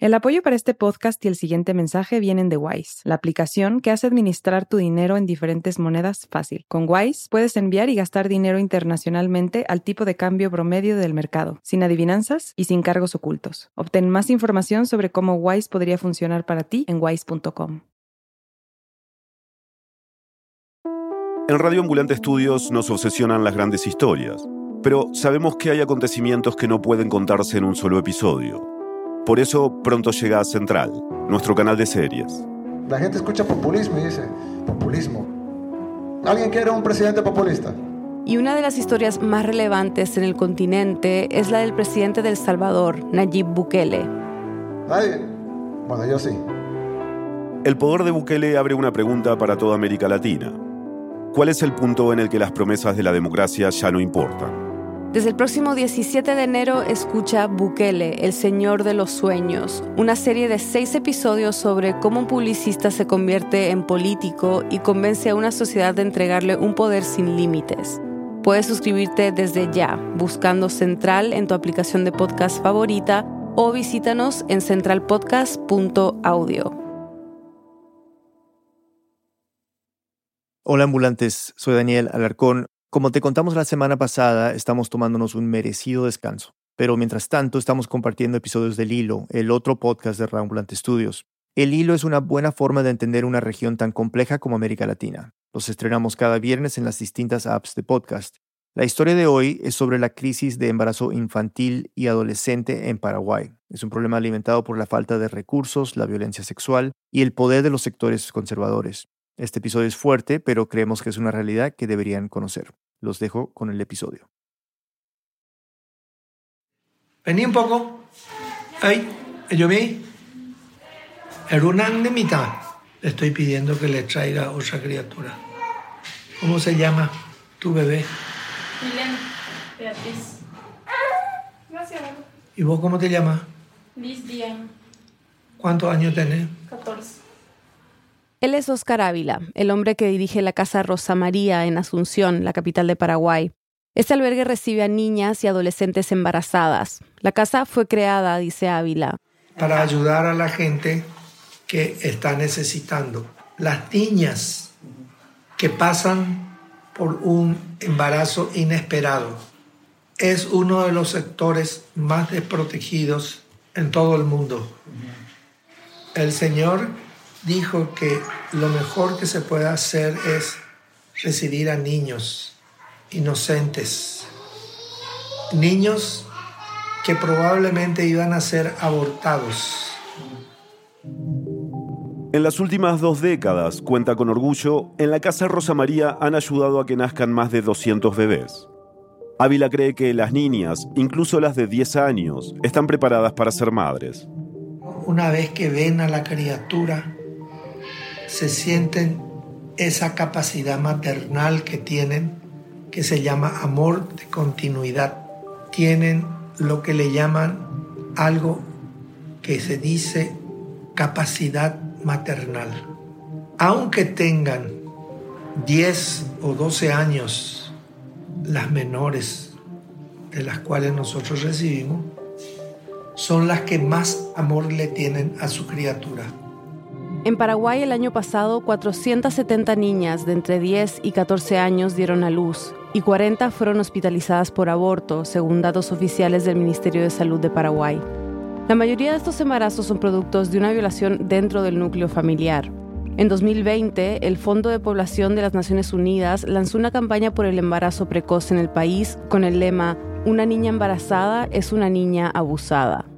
El apoyo para este podcast y el siguiente mensaje vienen de Wise, la aplicación que hace administrar tu dinero en diferentes monedas fácil. Con Wise puedes enviar y gastar dinero internacionalmente al tipo de cambio promedio del mercado, sin adivinanzas y sin cargos ocultos. Obtén más información sobre cómo Wise podría funcionar para ti en wise.com. En Radio Ambulante Estudios nos obsesionan las grandes historias, pero sabemos que hay acontecimientos que no pueden contarse en un solo episodio. Por eso pronto llega a Central, nuestro canal de series. La gente escucha populismo y dice, populismo. ¿Alguien quiere un presidente populista? Y una de las historias más relevantes en el continente es la del presidente del Salvador, Nayib Bukele. ¿Nadie? Bueno, yo sí. El poder de Bukele abre una pregunta para toda América Latina. ¿Cuál es el punto en el que las promesas de la democracia ya no importan? Desde el próximo 17 de enero escucha Bukele, el Señor de los Sueños, una serie de seis episodios sobre cómo un publicista se convierte en político y convence a una sociedad de entregarle un poder sin límites. Puedes suscribirte desde ya, buscando Central en tu aplicación de podcast favorita o visítanos en centralpodcast.audio. Hola ambulantes, soy Daniel Alarcón. Como te contamos la semana pasada, estamos tomándonos un merecido descanso. Pero mientras tanto, estamos compartiendo episodios del Hilo, el otro podcast de Rambulante Studios. El Hilo es una buena forma de entender una región tan compleja como América Latina. Los estrenamos cada viernes en las distintas apps de podcast. La historia de hoy es sobre la crisis de embarazo infantil y adolescente en Paraguay. Es un problema alimentado por la falta de recursos, la violencia sexual y el poder de los sectores conservadores. Este episodio es fuerte, pero creemos que es una realidad que deberían conocer. Los dejo con el episodio. Vení un poco. Ay, yo vi. de mitad. Le estoy pidiendo que le traiga otra criatura. ¿Cómo se llama tu bebé? Milena Beatriz. Gracias. ¿Y vos cómo te llamas? Liz Diana. ¿Cuántos años tenés? 14. Él es Oscar Ávila, el hombre que dirige la Casa Rosa María en Asunción, la capital de Paraguay. Este albergue recibe a niñas y adolescentes embarazadas. La casa fue creada, dice Ávila, para ayudar a la gente que está necesitando. Las niñas que pasan por un embarazo inesperado es uno de los sectores más desprotegidos en todo el mundo. El Señor dijo que lo mejor que se puede hacer es recibir a niños inocentes, niños que probablemente iban a ser abortados. En las últimas dos décadas, cuenta con orgullo, en la Casa Rosa María han ayudado a que nazcan más de 200 bebés. Ávila cree que las niñas, incluso las de 10 años, están preparadas para ser madres. Una vez que ven a la criatura, se sienten esa capacidad maternal que tienen, que se llama amor de continuidad. Tienen lo que le llaman algo que se dice capacidad maternal. Aunque tengan 10 o 12 años, las menores de las cuales nosotros recibimos, son las que más amor le tienen a su criatura. En Paraguay el año pasado 470 niñas de entre 10 y 14 años dieron a luz y 40 fueron hospitalizadas por aborto, según datos oficiales del Ministerio de Salud de Paraguay. La mayoría de estos embarazos son productos de una violación dentro del núcleo familiar. En 2020, el Fondo de Población de las Naciones Unidas lanzó una campaña por el embarazo precoz en el país con el lema Una niña embarazada es una niña abusada.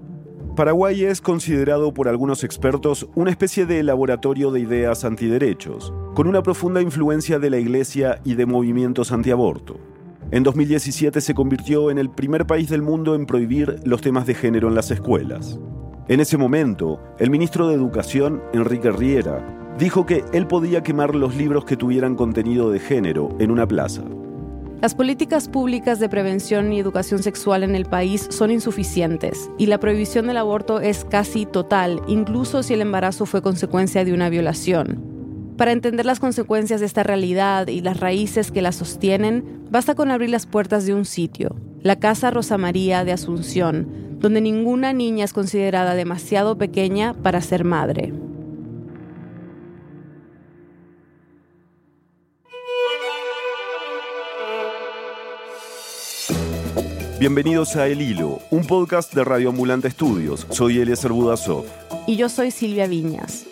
Paraguay es considerado por algunos expertos una especie de laboratorio de ideas antiderechos, con una profunda influencia de la Iglesia y de movimientos antiaborto. En 2017 se convirtió en el primer país del mundo en prohibir los temas de género en las escuelas. En ese momento, el ministro de Educación, Enrique Riera, dijo que él podía quemar los libros que tuvieran contenido de género en una plaza. Las políticas públicas de prevención y educación sexual en el país son insuficientes y la prohibición del aborto es casi total, incluso si el embarazo fue consecuencia de una violación. Para entender las consecuencias de esta realidad y las raíces que la sostienen, basta con abrir las puertas de un sitio, la Casa Rosa María de Asunción, donde ninguna niña es considerada demasiado pequeña para ser madre. Bienvenidos a El Hilo, un podcast de Radio Ambulante Estudios. Soy Eliezer Budasov. Y yo soy Silvia Viñas.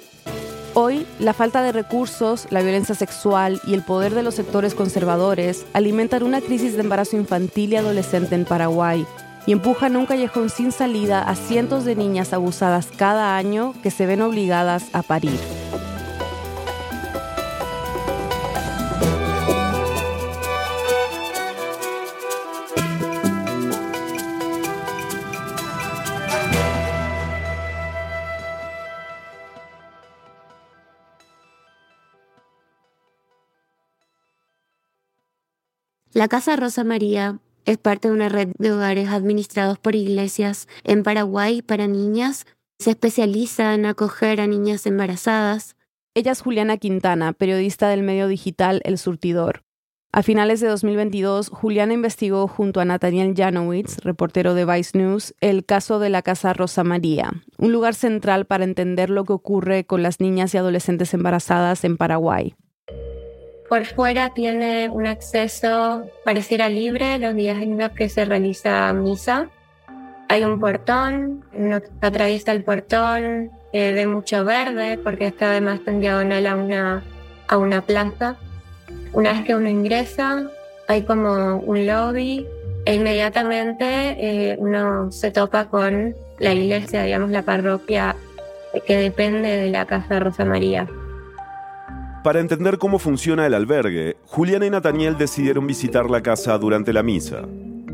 Hoy, la falta de recursos, la violencia sexual y el poder de los sectores conservadores alimentan una crisis de embarazo infantil y adolescente en Paraguay y empujan un callejón sin salida a cientos de niñas abusadas cada año que se ven obligadas a parir. La Casa Rosa María es parte de una red de hogares administrados por iglesias en Paraguay para niñas. Se especializa en acoger a niñas embarazadas. Ella es Juliana Quintana, periodista del medio digital El Surtidor. A finales de 2022, Juliana investigó junto a Nathaniel Janowitz, reportero de Vice News, el caso de la Casa Rosa María, un lugar central para entender lo que ocurre con las niñas y adolescentes embarazadas en Paraguay. Por fuera tiene un acceso, pareciera libre, los días en los que se realiza misa. Hay un portón, uno atraviesa el portón eh, de mucho verde, porque está además en diagonal a una, a una plaza. Una vez que uno ingresa, hay como un lobby e inmediatamente eh, uno se topa con la iglesia, digamos, la parroquia que depende de la Casa Rosa María. Para entender cómo funciona el albergue, Juliana y Nathaniel decidieron visitar la casa durante la misa.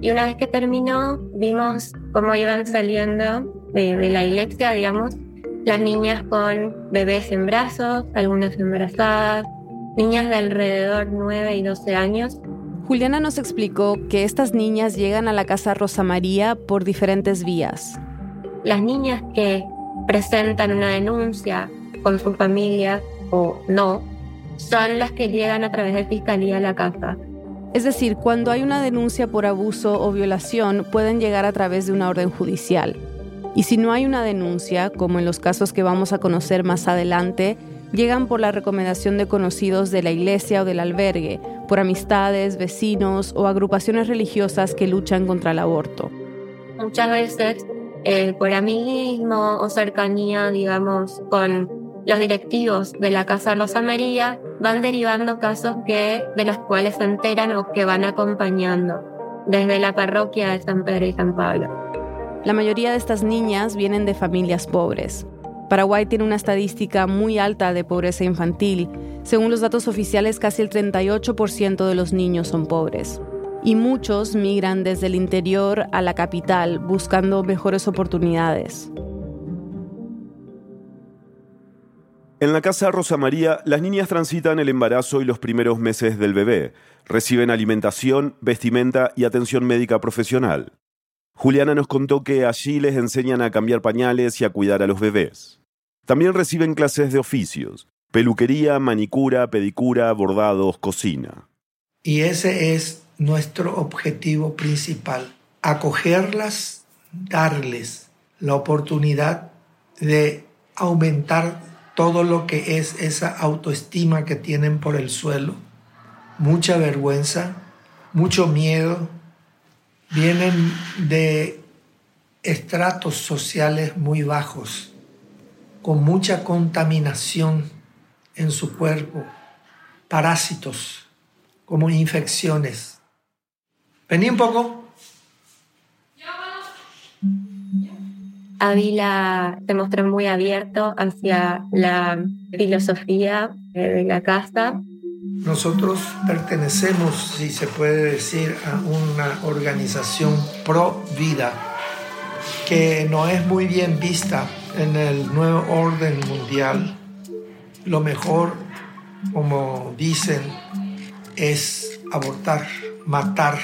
Y una vez que terminó, vimos cómo iban saliendo de, la iglesia, digamos, las niñas con bebés en brazos, algunas embarazadas, niñas de alrededor 9 y 12 años. Juliana nos explicó que estas niñas llegan a la Casa Rosa María por diferentes vías. Las niñas que presentan una denuncia con su familia o no, son las que llegan a través de fiscalía a la casa. Es decir, cuando hay una denuncia por abuso o violación, pueden llegar a través de una orden judicial. Y si no hay una denuncia, como en los casos que vamos a conocer más adelante, llegan por la recomendación de conocidos de la iglesia o del albergue, por amistades, vecinos o agrupaciones religiosas que luchan contra el aborto. Muchas veces eh, por amiguismo o cercanía, digamos, con los directivos de la Casa Rosa María van derivando casos que, de los cuales se enteran o que van acompañando desde la parroquia de San Pedro y San Pablo. La mayoría de estas niñas vienen de familias pobres. Paraguay tiene una estadística muy alta de pobreza infantil. Según los datos oficiales, casi el 38% de los niños son pobres. Y muchos migran desde el interior a la capital buscando mejores oportunidades. En la casa Rosa María, las niñas transitan el embarazo y los primeros meses del bebé. Reciben alimentación, vestimenta y atención médica profesional. Juliana nos contó que allí les enseñan a cambiar pañales y a cuidar a los bebés. También reciben clases de oficios, peluquería, manicura, pedicura, bordados, cocina. Y ese es nuestro objetivo principal, acogerlas, darles la oportunidad de aumentar todo lo que es esa autoestima que tienen por el suelo, mucha vergüenza, mucho miedo, vienen de estratos sociales muy bajos, con mucha contaminación en su cuerpo, parásitos como infecciones. Vení un poco. Ávila se mostró muy abierto hacia la filosofía de la casa. Nosotros pertenecemos, si se puede decir, a una organización pro vida que no es muy bien vista en el nuevo orden mundial. Lo mejor, como dicen, es abortar, matar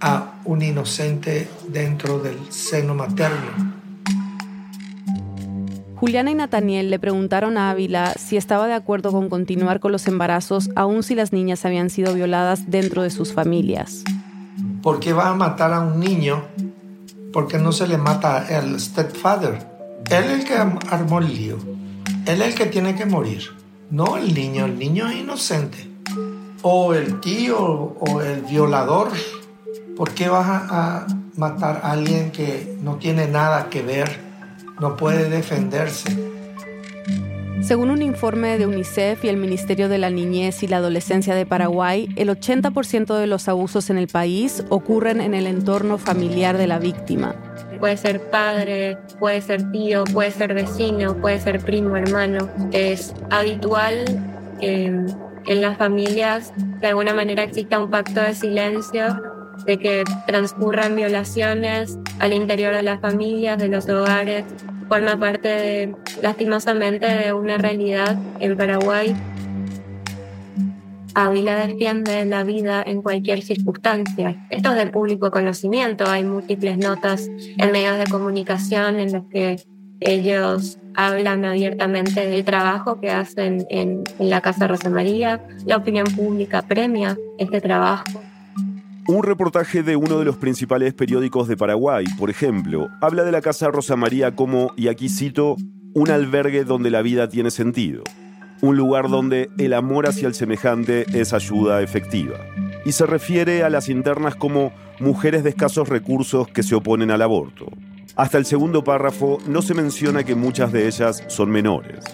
a un inocente dentro del seno materno. Juliana y Nathaniel le preguntaron a Ávila si estaba de acuerdo con continuar con los embarazos aun si las niñas habían sido violadas dentro de sus familias. ¿Por qué va a matar a un niño ¿por qué no se le mata al stepfather? Él es el que armó el lío. Él es el que tiene que morir. No el niño, el niño es inocente. O el tío o el violador. ¿Por qué vas a, matar a alguien que no tiene nada que ver, no puede defenderse? Según un informe de UNICEF y el Ministerio de la Niñez y la Adolescencia de Paraguay, el 80% de los abusos en el país ocurren en el entorno familiar de la víctima. Puede ser padre, puede ser tío, puede ser vecino, puede ser primo, hermano. Es habitual que en las familias de alguna manera exista un pacto de silencio, de que transcurran violaciones al interior de las familias, de los hogares, forma parte de, lastimosamente de una realidad en Paraguay. Ávila defiende la vida en cualquier circunstancia. Esto es del público conocimiento. Hay múltiples notas en medios de comunicación en las que ellos hablan abiertamente del trabajo que hacen en, en la Casa Rosa María. La opinión pública premia este trabajo. Un reportaje de uno de los principales periódicos de Paraguay, por ejemplo, habla de la Casa Rosa María como, y aquí cito, un albergue donde la vida tiene sentido, un lugar donde el amor hacia el semejante es ayuda efectiva. Y se refiere a las internas como mujeres de escasos recursos que se oponen al aborto. Hasta el segundo párrafo no se menciona que muchas de ellas son menores.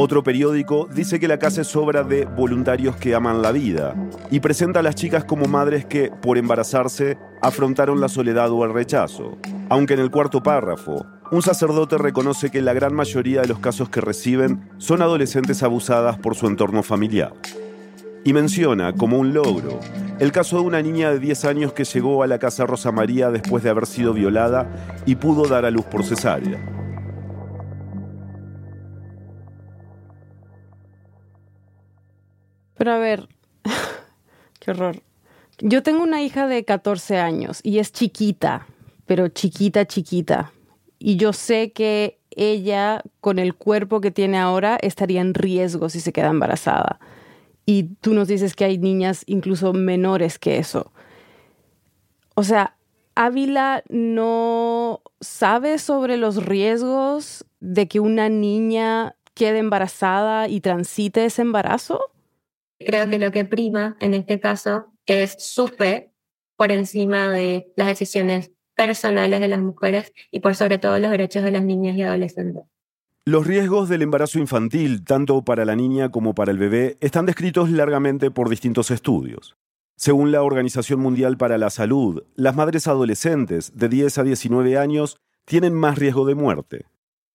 Otro periódico dice que la casa es obra de voluntarios que aman la vida y presenta a las chicas como madres que, por embarazarse, afrontaron la soledad o el rechazo. Aunque en el cuarto párrafo, un sacerdote reconoce que la gran mayoría de los casos que reciben son adolescentes abusadas por su entorno familiar. Y menciona como un logro el caso de una niña de 10 años que llegó a la casa Rosa María después de haber sido violada y pudo dar a luz por cesárea. Pero a ver, qué horror. Yo tengo una hija de 14 años y es chiquita, pero chiquita, chiquita. Y yo sé que ella, con el cuerpo que tiene ahora, estaría en riesgo si se queda embarazada. Y tú nos dices que hay niñas incluso menores que eso. O sea, Ávila no sabe sobre los riesgos de que una niña quede embarazada y transite ese embarazo. Creo que lo que prima en este caso es súper por encima de las decisiones personales de las mujeres y por sobre todo los derechos de las niñas y adolescentes. Los riesgos del embarazo infantil, tanto para la niña como para el bebé, están descritos largamente por distintos estudios. Según la Organización Mundial para la Salud, las madres adolescentes de 10 a 19 años tienen más riesgo de muerte,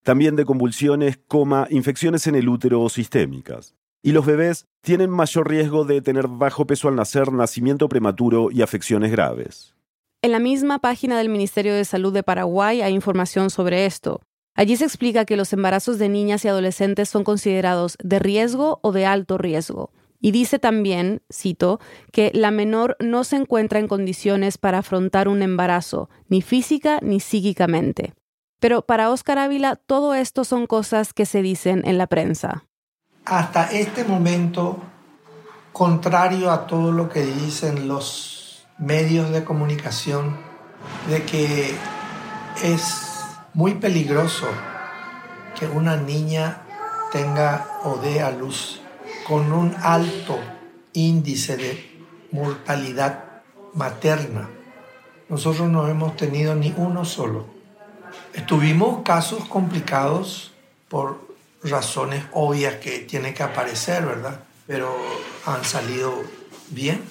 también de convulsiones, coma, infecciones en el útero o sistémicas y los bebés tienen mayor riesgo de tener bajo peso al nacer, nacimiento prematuro y afecciones graves. En la misma página del Ministerio de Salud de Paraguay hay información sobre esto. Allí se explica que los embarazos de niñas y adolescentes son considerados de riesgo o de alto riesgo. Y dice también, cito, que la menor no se encuentra en condiciones para afrontar un embarazo, ni física ni psíquicamente. Pero para Óscar Ávila, todo esto son cosas que se dicen en la prensa hasta este momento, contrario a todo lo que dicen los medios de comunicación, de que es muy peligroso que una niña tenga o dé a luz con un alto índice de mortalidad materna. Nosotros no hemos tenido ni uno solo. Tuvimos casos complicados por razones obvias que tienen que aparecer, ¿verdad? Pero han salido bien.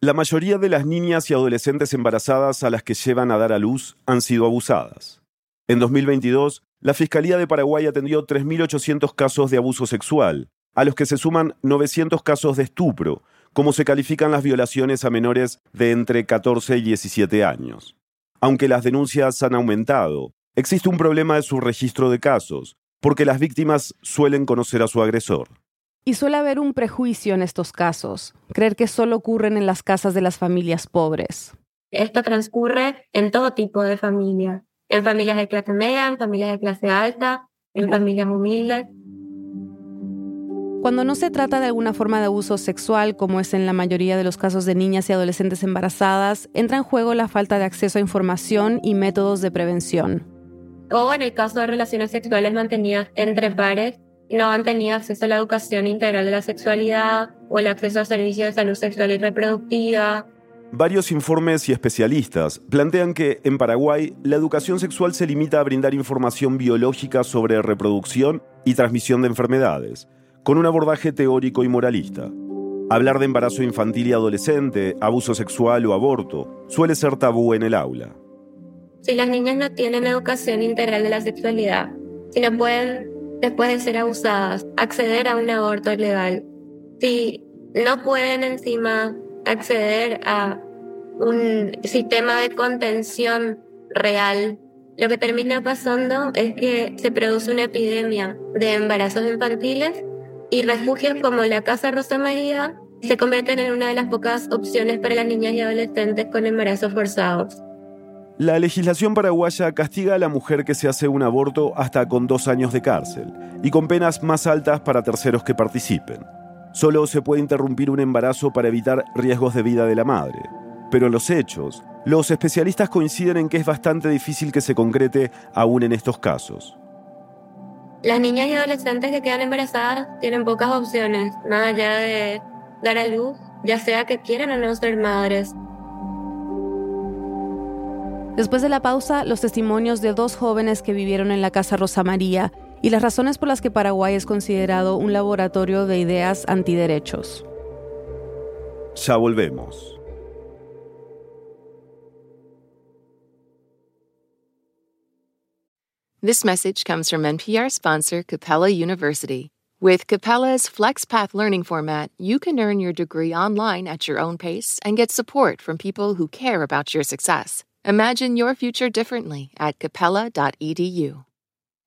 La mayoría de las niñas y adolescentes embarazadas a las que llevan a dar a luz han sido abusadas. En 2022, la Fiscalía de Paraguay atendió 3.800 casos de abuso sexual, a los que se suman 900 casos de estupro, como se califican las violaciones a menores de entre 14 y 17 años. Aunque las denuncias han aumentado, existe un problema de su registro de casos, porque las víctimas suelen conocer a su agresor. Y suele haber un prejuicio en estos casos, creer que solo ocurren en las casas de las familias pobres. Esto transcurre en todo tipo de familias, en familias de clase media, en familias de clase alta, en familias humildes. Cuando no se trata de alguna forma de abuso sexual, como es en la mayoría de los casos de niñas y adolescentes embarazadas, entra en juego la falta de acceso a información y métodos de prevención. O en el caso de relaciones sexuales mantenidas entre pares, no han tenido acceso a la educación integral de la sexualidad o el acceso a servicios de salud sexual y reproductiva. Varios informes y especialistas plantean que en Paraguay la educación sexual se limita a brindar información biológica sobre reproducción y transmisión de enfermedades con un abordaje teórico y moralista. Hablar de embarazo infantil y adolescente, abuso sexual o aborto suele ser tabú en el aula. Si las niñas no tienen educación integral de la sexualidad, si no pueden, después de ser abusadas, acceder a un aborto legal, si no pueden encima acceder a un sistema de contención real, lo que termina pasando es que se produce una epidemia de embarazos infantiles y refugios como la Casa Rosa María se convierten en una de las pocas opciones para las niñas y adolescentes con embarazos forzados. La legislación paraguaya castiga a la mujer que se hace un aborto hasta con dos años de cárcel y con penas más altas para terceros que participen. Solo se puede interrumpir un embarazo para evitar riesgos de vida de la madre. Pero en los hechos, los especialistas coinciden en que es bastante difícil que se concrete aún en estos casos. Las niñas y adolescentes que quedan embarazadas tienen pocas opciones, más allá de dar a luz, ya sea que quieran o no ser madres. Después de la pausa, los testimonios de dos jóvenes que vivieron en la Casa Rosa María y las razones por las que Paraguay es considerado un laboratorio de ideas antiderechos. Ya volvemos. This message comes from NPR sponsor Capella University. With Capella's FlexPath learning format, you can earn your degree online at your own pace and get support from people who care about your success. Imagine your future differently at capella.edu.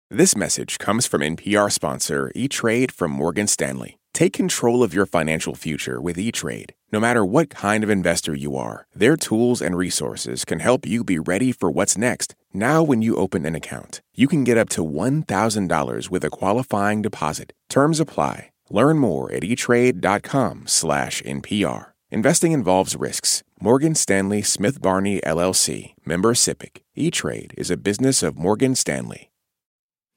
This message comes from NPR sponsor E-Trade from Morgan Stanley. Take control of your financial future with E-Trade. No matter what kind of investor you are, their tools and resources can help you be ready for what's next. Now, when you open an account, you can get up to $1,000 with a qualifying deposit. Terms apply. Learn more at etrade.com/npr. Investing involves risks. Morgan Stanley Smith Barney LLC, member SIPC. E-Trade is a business of Morgan Stanley.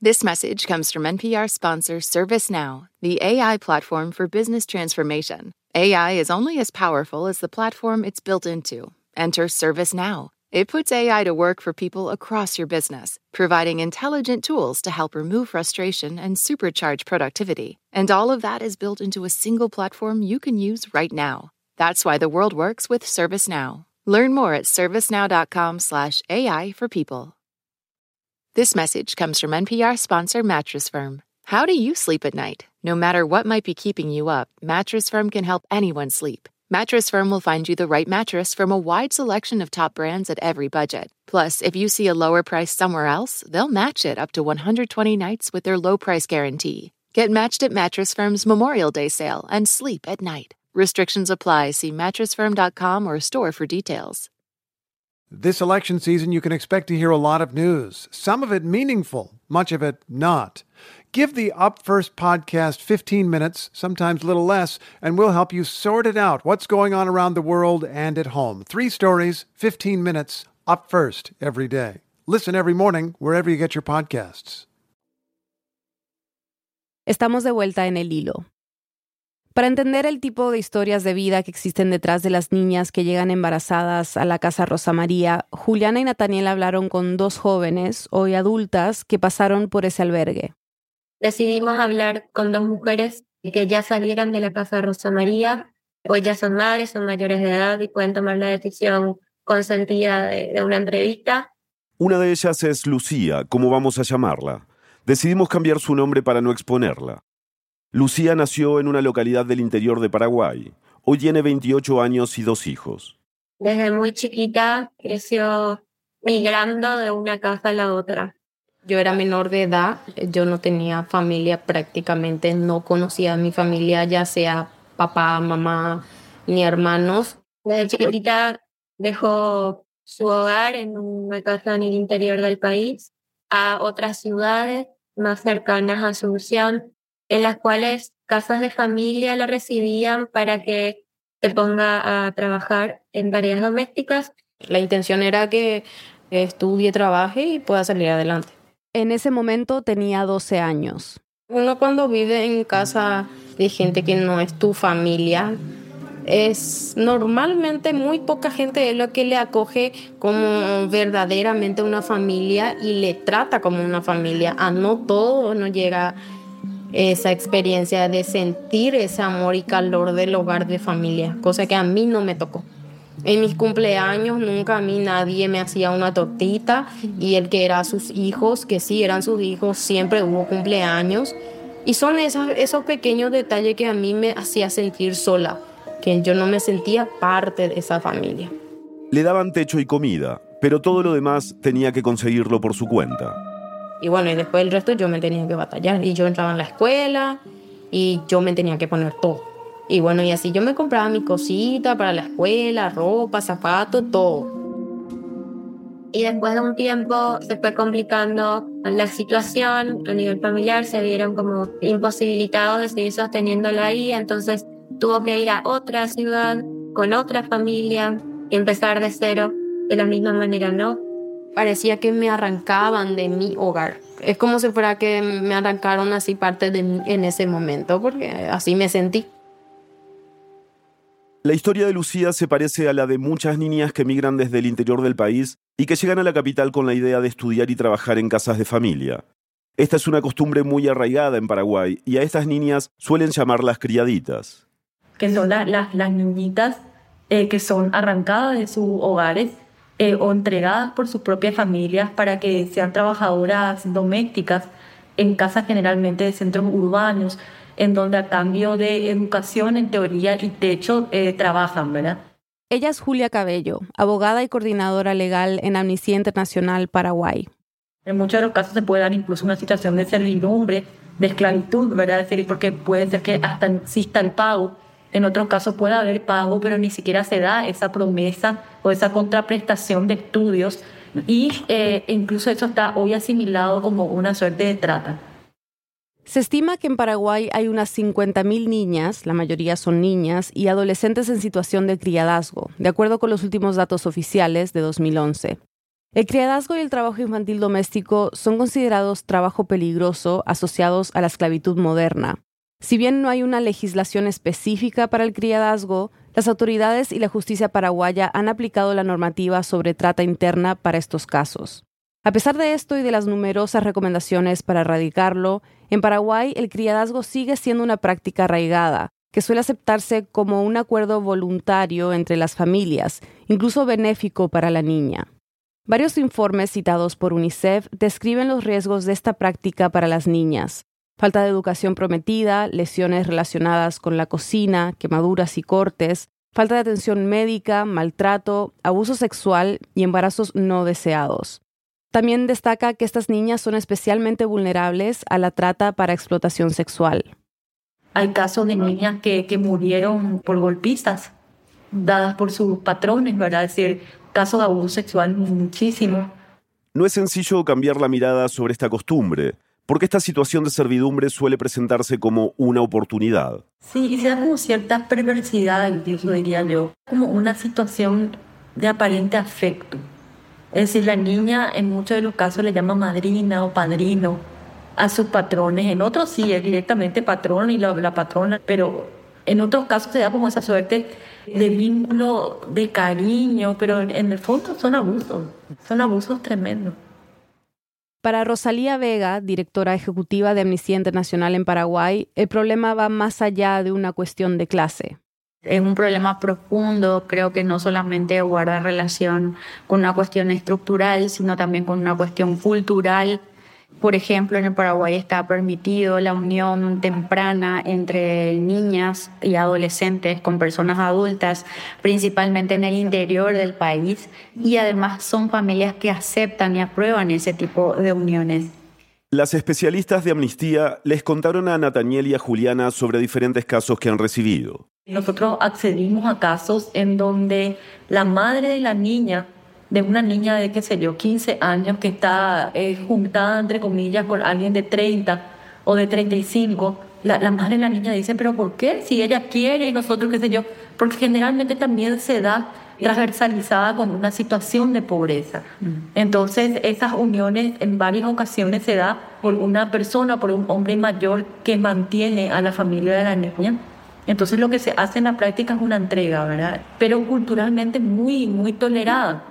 This message comes from NPR sponsor ServiceNow, the AI platform for business transformation. AI is only as powerful as the platform it's built into. Enter ServiceNow. It puts AI to work for people across your business, providing intelligent tools to help remove frustration and supercharge productivity. And all of that is built into a single platform you can use right now. That's why the world works with ServiceNow. Learn more at servicenow.com/ai for people. This message comes from NPR sponsor Mattress Firm. How do you sleep at night? No matter what might be keeping you up, Mattress Firm can help anyone sleep. Mattress Firm will find you the right mattress from a wide selection of top brands at every budget. Plus, if you see a lower price somewhere else, they'll match it up to 120 nights with their low price guarantee. Get matched at Mattress Firm's Memorial Day sale and sleep at night. Restrictions apply. See mattressfirm.com or store for details. This election season, you can expect to hear a lot of news, some of it meaningful, much of it not. Give the Up First podcast 15 minutes, sometimes a little less, and we'll help you sort it out what's going on around the world and at home. Three stories, 15 minutes, Up First every day. Listen every morning wherever you get your podcasts. Estamos de vuelta en el hilo. Para entender el tipo de historias de vida que existen detrás de las niñas que llegan embarazadas a la Casa Rosa María, Juliana y Nathaniel hablaron con dos jóvenes, hoy adultas, que pasaron por ese albergue. Decidimos hablar con dos mujeres que ya salieran de la Casa Rosa María, hoy ya son madres, son mayores de edad y pueden tomar la decisión consentida de, de una entrevista. Una de ellas es Lucía, como vamos a llamarla. Decidimos cambiar su nombre para no exponerla. Lucía nació en una localidad del interior de Paraguay. Hoy tiene 28 años y dos hijos. Desde muy chiquita creció migrando de una casa a la otra. Yo era menor de edad, yo no tenía familia prácticamente, no conocía a mi familia, ya sea papá, mamá, ni hermanos. Desde chiquitita dejó su hogar en una casa en el interior del país a otras ciudades más cercanas a Asunción en las cuales casas de familia la recibían para que se ponga a trabajar en tareas domésticas. La intención era que estudie, trabaje y pueda salir adelante. En ese momento tenía 12 años. Uno cuando vive en casa de gente que no es tu familia, es normalmente muy poca gente es lo que le acoge como verdaderamente una familia y le trata como una familia. A no todo no llega esa experiencia de sentir ese amor y calor del hogar de familia, cosa que a mí no me tocó. En mis cumpleaños nunca a mí nadie me hacía una tortita y el que era sus hijos, que sí eran sus hijos, siempre hubo cumpleaños. Y son esos, esos pequeños detalles que a mí me hacía sentir sola, que yo no me sentía parte de esa familia. Le daban techo y comida, pero todo lo demás tenía que conseguirlo por su cuenta. Y bueno, y después el resto yo me tenía que batallar. Y yo entraba en la escuela y yo me tenía que poner todo. Y bueno, y así yo me compraba mi cosita para la escuela, ropa, zapatos, todo. Y después de un tiempo se fue complicando la situación a nivel familiar, se vieron como imposibilitados de seguir sosteniéndolo ahí, entonces tuvo que ir a otra ciudad con otra familia y empezar de cero de la misma manera, ¿no? Parecía que me arrancaban de mi hogar. Es como si fuera que me arrancaron así parte de mí en ese momento, porque así me sentí. La historia de Lucía se parece a la de muchas niñas que migran desde el interior del país y que llegan a la capital con la idea de estudiar y trabajar en casas de familia. Esta es una costumbre muy arraigada en Paraguay y a estas niñas suelen llamarlas criaditas. Que son las, las niñitas eh, que son arrancadas de sus hogares eh, o entregadas por sus propias familias para que sean trabajadoras domésticas en casas generalmente de centros urbanos en donde a cambio de educación en teoría y techo eh, trabajan, ¿verdad? Ella es Julia Cabello, abogada y coordinadora legal en Amnistía Internacional Paraguay. En muchos de los casos se puede dar incluso una situación de servidumbre, de esclavitud, ¿verdad? Es decir, porque puede ser que hasta exista el pago. En otros casos puede haber pago, pero ni siquiera se da esa promesa o esa contraprestación de estudios. Y eh, incluso eso está hoy asimilado como una suerte de trata. Se estima que en Paraguay hay unas 50.000 niñas, la mayoría son niñas, y adolescentes en situación de criadazgo, de acuerdo con los últimos datos oficiales de 2011. El criadazgo y el trabajo infantil doméstico son considerados trabajo peligroso asociados a la esclavitud moderna. Si bien no hay una legislación específica para el criadazgo, las autoridades y la justicia paraguaya han aplicado la normativa sobre trata interna para estos casos. A pesar de esto y de las numerosas recomendaciones para erradicarlo, en Paraguay el criadazgo sigue siendo una práctica arraigada, que suele aceptarse como un acuerdo voluntario entre las familias, incluso benéfico para la niña. Varios informes citados por UNICEF describen los riesgos de esta práctica para las niñas. Falta de educación prometida, lesiones relacionadas con la cocina, quemaduras y cortes, falta de atención médica, maltrato, abuso sexual y embarazos no deseados. También destaca que estas niñas son especialmente vulnerables a la trata para explotación sexual. Hay casos de niñas que, que murieron por golpistas dadas por sus patrones, ¿verdad? Es decir, casos de abuso sexual muchísimo. No es sencillo cambiar la mirada sobre esta costumbre, porque esta situación de servidumbre suele presentarse como una oportunidad. Sí, y se da como cierta perversidad, incluso diría yo, como una situación de aparente afecto. Es decir, la niña en muchos de los casos le llama madrina o padrino a sus patrones. En otros sí, es directamente patrón y la, patrona, pero en otros casos se da como esa suerte de vínculo, de cariño, pero en el fondo son abusos, son abusos tremendos. Para Rosalía Vega, directora ejecutiva de Amnistía Internacional en Paraguay, el problema va más allá de una cuestión de clase. Es un problema profundo, creo que no solamente guarda relación con una cuestión estructural, sino también con una cuestión cultural. Por ejemplo, en el Paraguay está permitido la unión temprana entre niñas y adolescentes con personas adultas, principalmente en el interior del país, y además son familias que aceptan y aprueban ese tipo de uniones. Las especialistas de amnistía les contaron a Nataniel y a Juliana sobre diferentes casos que han recibido. Nosotros accedimos a casos en donde la madre de la niña, de una niña de, qué sé yo, 15 años, que está eh, juntada, entre comillas, con alguien de 30 o de 35, La, la madre de la niña dice, pero ¿por qué? Si ella quiere y nosotros, qué sé yo. Porque generalmente también se da transversalizada con una situación de pobreza. Entonces, esas uniones en varias ocasiones se da por una persona, por un hombre mayor que mantiene a la familia de la niña. Entonces, lo que se hace en la práctica es una entrega, ¿verdad? Pero culturalmente muy, muy tolerada.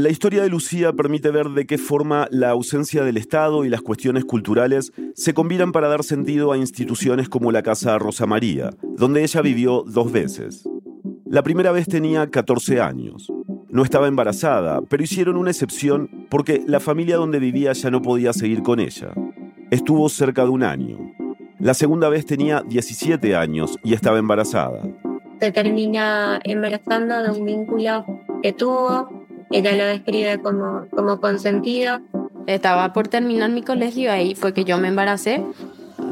La historia de Lucía permite ver de qué forma la ausencia del Estado y las cuestiones culturales se combinan para dar sentido a instituciones como la Casa Rosa María, donde ella vivió dos veces. La primera vez tenía 14 años. No estaba embarazada, pero hicieron una excepción porque la familia donde vivía ya no podía seguir con ella. Estuvo cerca de un año. La segunda vez tenía 17 años y estaba embarazada. Se termina embarazando de un vínculo que tuvo. Ella lo describe como, como consentido. Estaba por terminar mi colegio, ahí fue que yo me embaracé.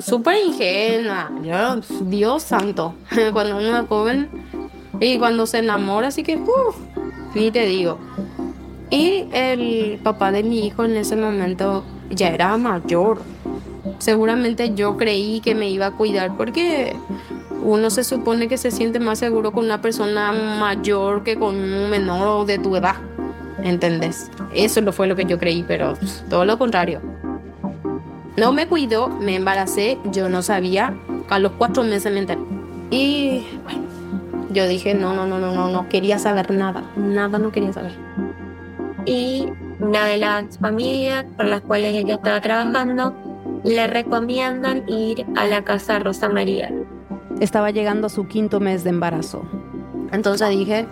Súper ingenua, yo, Dios santo. Cuando uno es joven y cuando se enamora, así que, uff, ni te digo. Y el papá de mi hijo en ese momento ya era mayor. Seguramente yo creí que me iba a cuidar porque uno se supone que se siente más seguro con una persona mayor que con un menor de tu edad. ¿Entendés? Eso no fue lo que yo creí, pero todo lo contrario. No me cuidó, me embaracé, yo no sabía. A los cuatro meses me enteré. Y bueno, yo dije, no, no, no, no, no, no quería saber nada, nada no quería saber. Y una de las familias por las cuales ella estaba trabajando le recomiendan ir a la casa Rosa María. Estaba llegando a su quinto mes de embarazo. Entonces dije,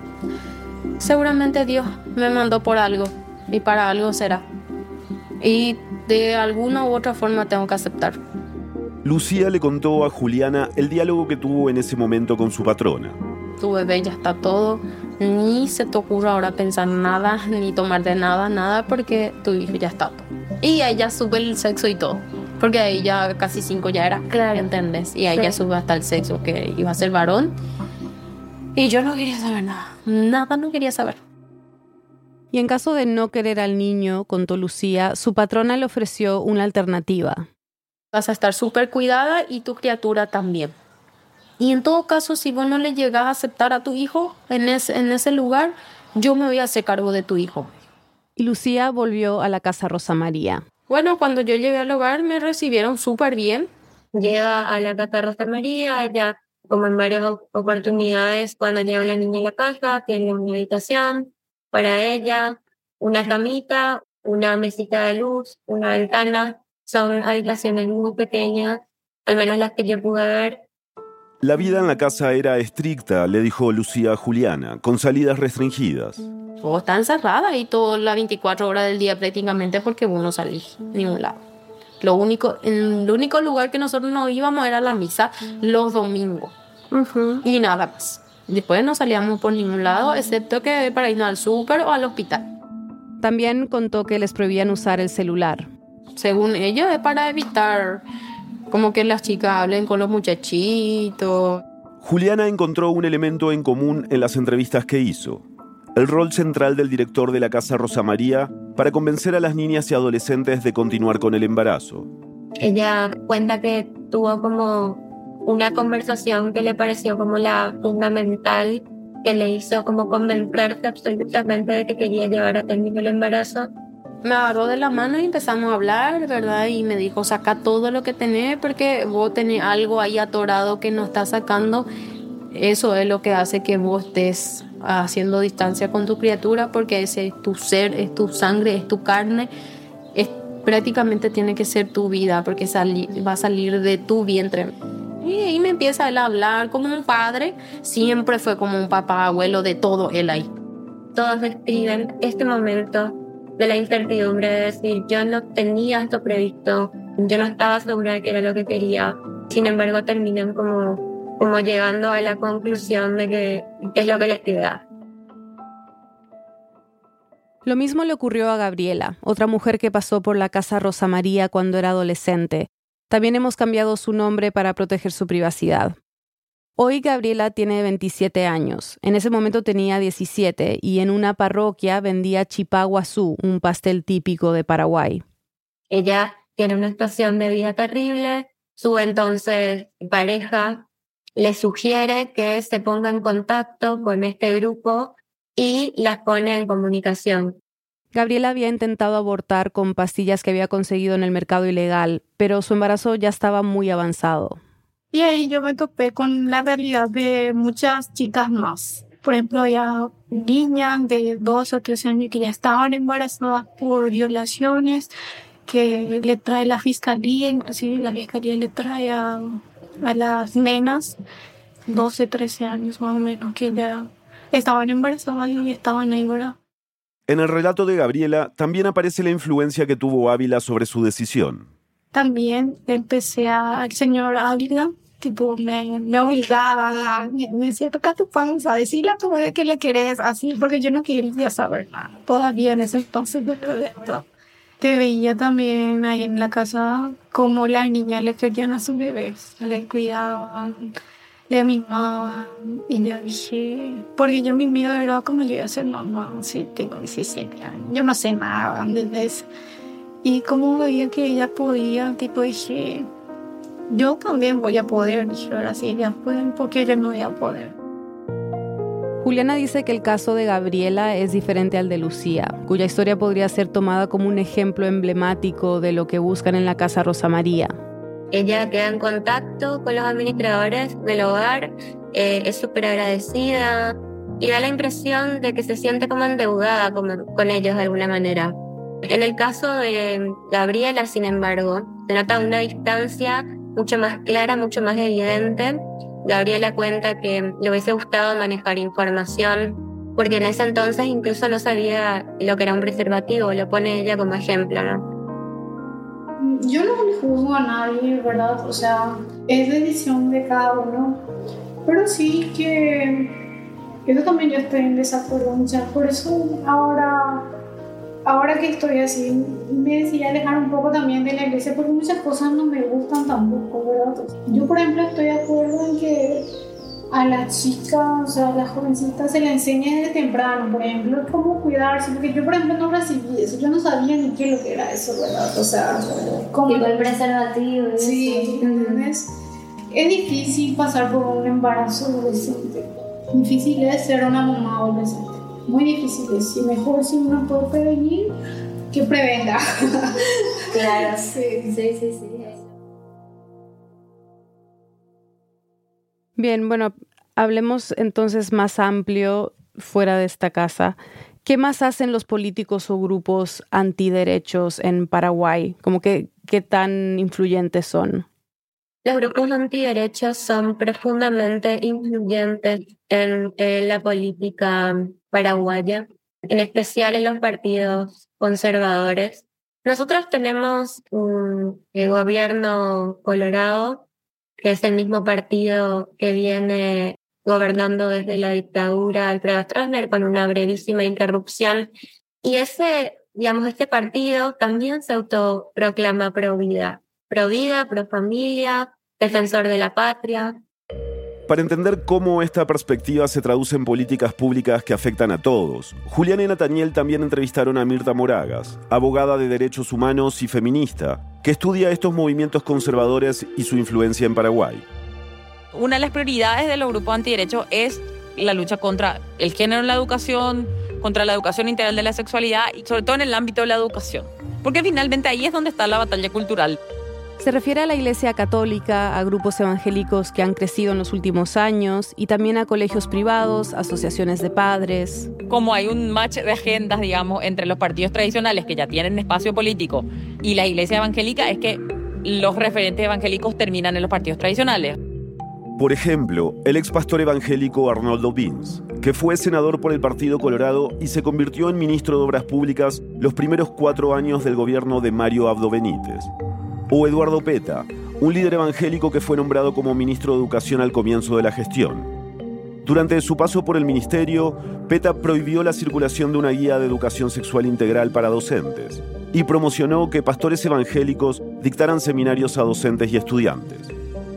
seguramente Dios me mandó por algo y para algo será. Y de alguna u otra forma tengo que aceptar. Lucía le contó a Juliana el diálogo que tuvo en ese momento con su patrona tu bebé ya está todo, ni se te ocurra ahora pensar nada, ni tomar de nada, nada, porque tu hijo ya está todo. Y ella sube el sexo y todo, porque ahí ya casi cinco ya era, claro. ¿entendés? Y ella sube hasta el sexo que iba a ser varón. Y yo no quería saber nada, nada no quería saber. Y en caso de no querer al niño, contó Lucía, su patrona le ofreció una alternativa. Vas a estar súper cuidada y tu criatura también. Y en todo caso, si vos no le llegas a aceptar a tu hijo en ese, en ese lugar, yo me voy a hacer cargo de tu hijo. Y Lucía volvió a la casa Rosa María. Bueno, cuando yo llegué al hogar me recibieron súper bien. Llega a la casa Rosa María, ella, como en varias oportunidades, cuando llega la niña a la casa, tiene una habitación para ella, una camita, una mesita de luz, una ventana. Son habitaciones muy pequeñas, al menos las que yo pude ver, la vida en la casa era estricta, le dijo Lucía a Juliana, con salidas restringidas. Vos está encerrada y todas las 24 horas del día prácticamente porque vos no salís ni un lado. Lo único, el único lugar que nosotros no íbamos era la misa los domingos. Y nada más. Después no salíamos por ningún lado, excepto que para irnos al súper o al hospital. También contó que les prohibían usar el celular. Según ellos es para evitar como que las chicas hablen con los muchachitos. Juliana encontró un elemento en común en las entrevistas que hizo. El rol central del director de la Casa Rosa María para convencer a las niñas y adolescentes de continuar con el embarazo. Ella cuenta que tuvo como una conversación que le pareció como la fundamental, que le hizo como convencerse absolutamente de que quería llevar a término el embarazo me agarró de la mano y empezamos a hablar, ¿verdad? Y me dijo, saca todo lo que tenés porque vos tenés algo ahí atorado que no estás sacando. Eso es lo que hace que vos estés haciendo distancia con tu criatura porque ese es tu ser, es tu sangre, es tu carne. Es, prácticamente tiene que ser tu vida porque va a salir de tu vientre. Y ahí me empieza él a hablar como un padre, siempre fue como un papá, abuelo, de todo él ahí. Todos describen este momento de la incertidumbre de decir, yo no tenía esto previsto, yo no estaba segura de que era lo que quería. Sin embargo, terminan como, como llegando a la conclusión de que, es lo que les queda. Lo mismo le ocurrió a Gabriela, otra mujer que pasó por la casa Rosa María cuando era adolescente. También hemos cambiado su nombre para proteger su privacidad. Hoy Gabriela tiene 27 años. En ese momento tenía 17 y en una parroquia vendía chipaguazú, un pastel típico de Paraguay. Ella tiene una situación de vida terrible, Su entonces pareja le sugiere que se ponga en contacto con este grupo y las pone en comunicación. Gabriela había intentado abortar con pastillas que había conseguido en el mercado ilegal, pero su embarazo ya estaba muy avanzado. Y ahí yo me topé con la realidad de muchas chicas más. Por ejemplo, había niñas de dos o tres años que ya estaban embarazadas por violaciones, que le trae la fiscalía, inclusive la fiscalía le trae a, a las nenas, 12, 13 años más o menos, que ya estaban embarazadas y estaban ahí, ¿verdad? En el relato de Gabriela también aparece la influencia que tuvo Ávila sobre su decisión. También empecé a, al señor Ávila, tipo, me, me obligaba, me, me decía, toca tu panza, decirle a tu madre que le querés, así, porque yo no quería saber nada. Todavía en ese entonces de esto. Te veía también ahí en la casa como las niñas le querían a sus bebés, le cuidaban, le mimaban. Y yo dije, porque yo mi miedo era como yo iba a ser mamá, sí, tengo 17 años, yo no sé nada eso. Y como veía que ella podía, tipo dije, yo también voy a poder, dije, ahora sí, ellas pueden, porque yo no voy a poder. Juliana dice que el caso de Gabriela es diferente al de Lucía, cuya historia podría ser tomada como un ejemplo emblemático de lo que buscan en la Casa Rosa María. Ella queda en contacto con los administradores del hogar, eh, es súper agradecida y da la impresión de que se siente como endeudada con, con ellos de alguna manera. En el caso de Gabriela, sin embargo, se nota una distancia mucho más clara, mucho más evidente Gabriela cuenta que le hubiese gustado manejar información porque en ese entonces incluso no sabía lo que era un preservativo, lo pone ella como ejemplo, ¿no? Yo no le juzgo a nadie, ¿verdad? O sea, es decisión de cada uno, pero sí que eso también yo estoy en desacuerdo, por eso ahora ahora que estoy así, me decidí alejar un poco también de la iglesia porque muchas cosas no me gustan tampoco, ¿verdad? Yo, por ejemplo, estoy de acuerdo en que a las chicas, o sea, a las jovencitas se le enseñe desde temprano, por ejemplo, cómo cuidarse, porque yo, por ejemplo, no recibí eso, yo no sabía ni qué lo que era eso, ¿verdad? O sea, como... el preservativo. Sí, ¿entendés? Es difícil pasar por un embarazo adolescente. Difícil es ser una mamá adolescente muy difíciles y mejor si uno puede prevenir que prevenga. Claro, sí, sí, sí. sí. Bien, bueno, hablemos entonces más amplio fuera de esta casa. ¿Qué más hacen los políticos o grupos antiderechos en Paraguay? Como que, ¿Qué tan influyentes son? Los grupos antiderechos son profundamente influyentes en, en la política paraguaya, en especial en los partidos conservadores. Nosotros tenemos un el gobierno colorado, que es el mismo partido que viene gobernando desde la dictadura Alfredo Stroessner con una brevísima interrupción. Y ese, digamos, este partido también se autoproclama pro vida, pro vida, pro familia, defensor de la patria. Para entender cómo esta perspectiva se traduce en políticas públicas que afectan a todos, Julián y Nathaniel también entrevistaron a Mirta Moragas, abogada de derechos humanos y feminista, que estudia estos movimientos conservadores y su influencia en Paraguay. Una de las prioridades de los grupos antiderechos es la lucha contra el género en la educación, contra la educación integral de la sexualidad y sobre todo en el ámbito de la educación. Porque finalmente ahí es donde está la batalla cultural. Se refiere a la Iglesia Católica, a grupos evangélicos que han crecido en los últimos años y también a colegios privados, asociaciones de padres. Como hay un match de agendas, digamos, entre los partidos tradicionales que ya tienen espacio político y la Iglesia evangélica, es que los referentes evangélicos terminan en los partidos tradicionales. Por ejemplo, el ex pastor evangélico Arnoldo Bins, que fue senador por el Partido Colorado y se convirtió en ministro de Obras Públicas los primeros cuatro años del gobierno de Mario Abdo Benítez o Eduardo Peta, un líder evangélico que fue nombrado como ministro de Educación al comienzo de la gestión. Durante su paso por el ministerio, Peta prohibió la circulación de una guía de educación sexual integral para docentes y promocionó que pastores evangélicos dictaran seminarios a docentes y estudiantes.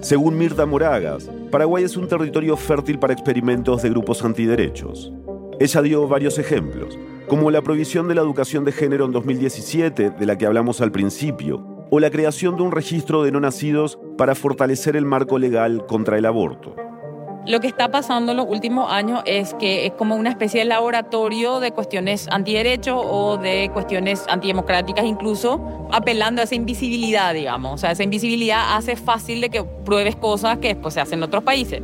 Según Mirta Moragas, Paraguay es un territorio fértil para experimentos de grupos antiderechos. Ella dio varios ejemplos, como la prohibición de la educación de género en 2017, de la que hablamos al principio, o la creación de un registro de no nacidos para fortalecer el marco legal contra el aborto. Lo que está pasando en los últimos años es que es como una especie de laboratorio de cuestiones antiderechos o de cuestiones antidemocráticas incluso, apelando a esa invisibilidad, digamos. O sea, esa invisibilidad hace fácil de que pruebes cosas que después se hacen en otros países.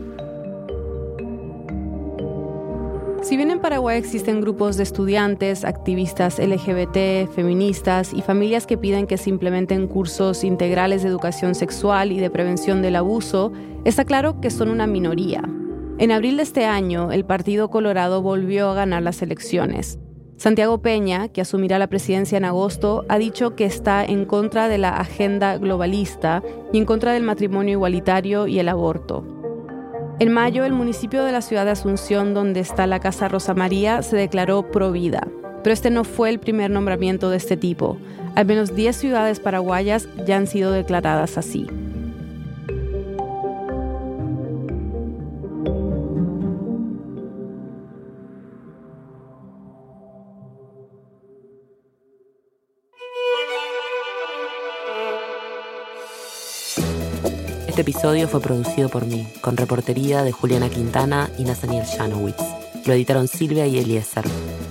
Si bien en Paraguay existen grupos de estudiantes, activistas LGBT, feministas y familias que piden que se implementen cursos integrales de educación sexual y de prevención del abuso, está claro que son una minoría. En abril de este año, el Partido Colorado volvió a ganar las elecciones. Santiago Peña, que asumirá la presidencia en agosto, ha dicho que está en contra de la agenda globalista y en contra del matrimonio igualitario y el aborto. En mayo, el municipio de la ciudad de Asunción, donde está la Casa Rosa María, se declaró pro vida. Pero este no fue el primer nombramiento de este tipo. Al menos 10 ciudades paraguayas ya han sido declaradas así. Este episodio fue producido por mí, con reportería de Juliana Quintana y Nathaniel Shanowitz. Lo editaron Silvia y Eliezer.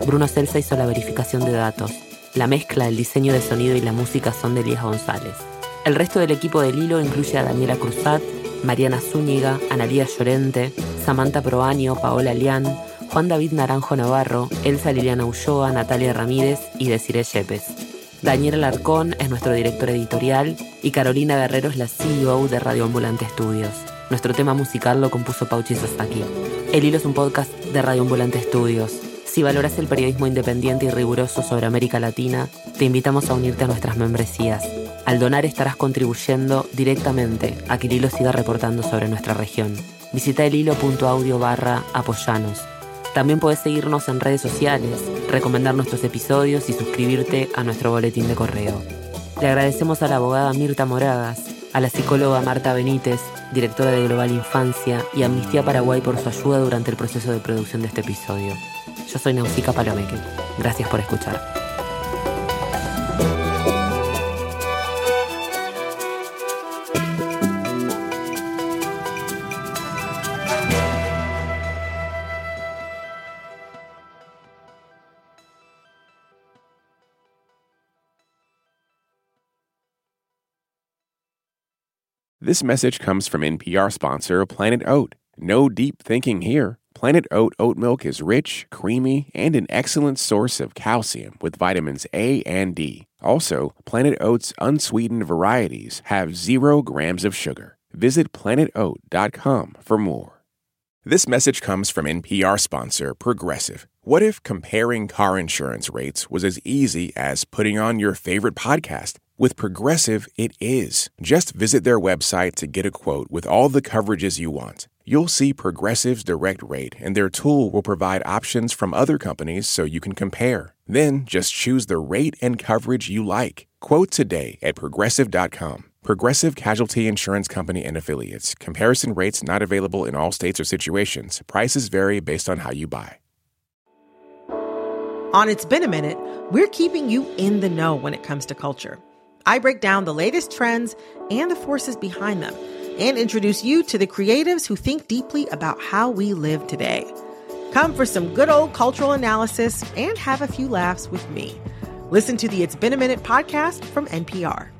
Bruno Celsa hizo la verificación de datos. La mezcla, el diseño de sonido y la música son de Elías González. El resto del equipo del hilo incluye a Daniela Cruzat, Mariana Zúñiga, Analía Llorente, Samantha Proaño, Paola Lián, Juan David Naranjo Navarro, Elsa Liliana Ulloa, Natalia Ramírez y Desiree Yepes. Daniel Alarcón es nuestro director editorial y Carolina Guerrero es la CEO de Radio Ambulante Estudios. Nuestro tema musical lo compuso Pauchi Sasaki. El Hilo es un podcast de Radio Ambulante Estudios. Si valoras el periodismo independiente y riguroso sobre América Latina, te invitamos a unirte a nuestras membresías. Al donar estarás contribuyendo directamente a que el hilo siga reportando sobre nuestra región. Visita el hilo.audio barra apoyanos. También puedes seguirnos en redes sociales, recomendar nuestros episodios y suscribirte a nuestro boletín de correo. Le agradecemos a la abogada Mirta Moragas, a la psicóloga Marta Benítez, directora de Global Infancia y Amnistía Paraguay por su ayuda durante el proceso de producción de este episodio. Yo soy Nausica Palomeque. Gracias por escuchar. This message comes from NPR sponsor Planet Oat. No deep thinking here. Planet Oat oat milk is rich, creamy, and an excellent source of calcium with vitamins A and D. Also, Planet Oat's unsweetened varieties have zero grams of sugar. Visit planetoat.com for more. This message comes from NPR sponsor Progressive. What if comparing car insurance rates was as easy as putting on your favorite podcast? With Progressive, it is. Just visit their website to get a quote with all the coverages you want. You'll see Progressive's direct rate, and their tool will provide options from other companies so you can compare. Then just choose the rate and coverage you like. Quote today at progressive.com. Progressive Casualty Insurance Company and Affiliates. Comparison rates not available in all states or situations. Prices vary based on how you buy. On It's Been a Minute, we're keeping you in the know when it comes to culture. I break down the latest trends and the forces behind them and introduce you to the creatives who think deeply about how we live today. Come for some good old cultural analysis and have a few laughs with me. Listen to the It's Been a Minute podcast from NPR.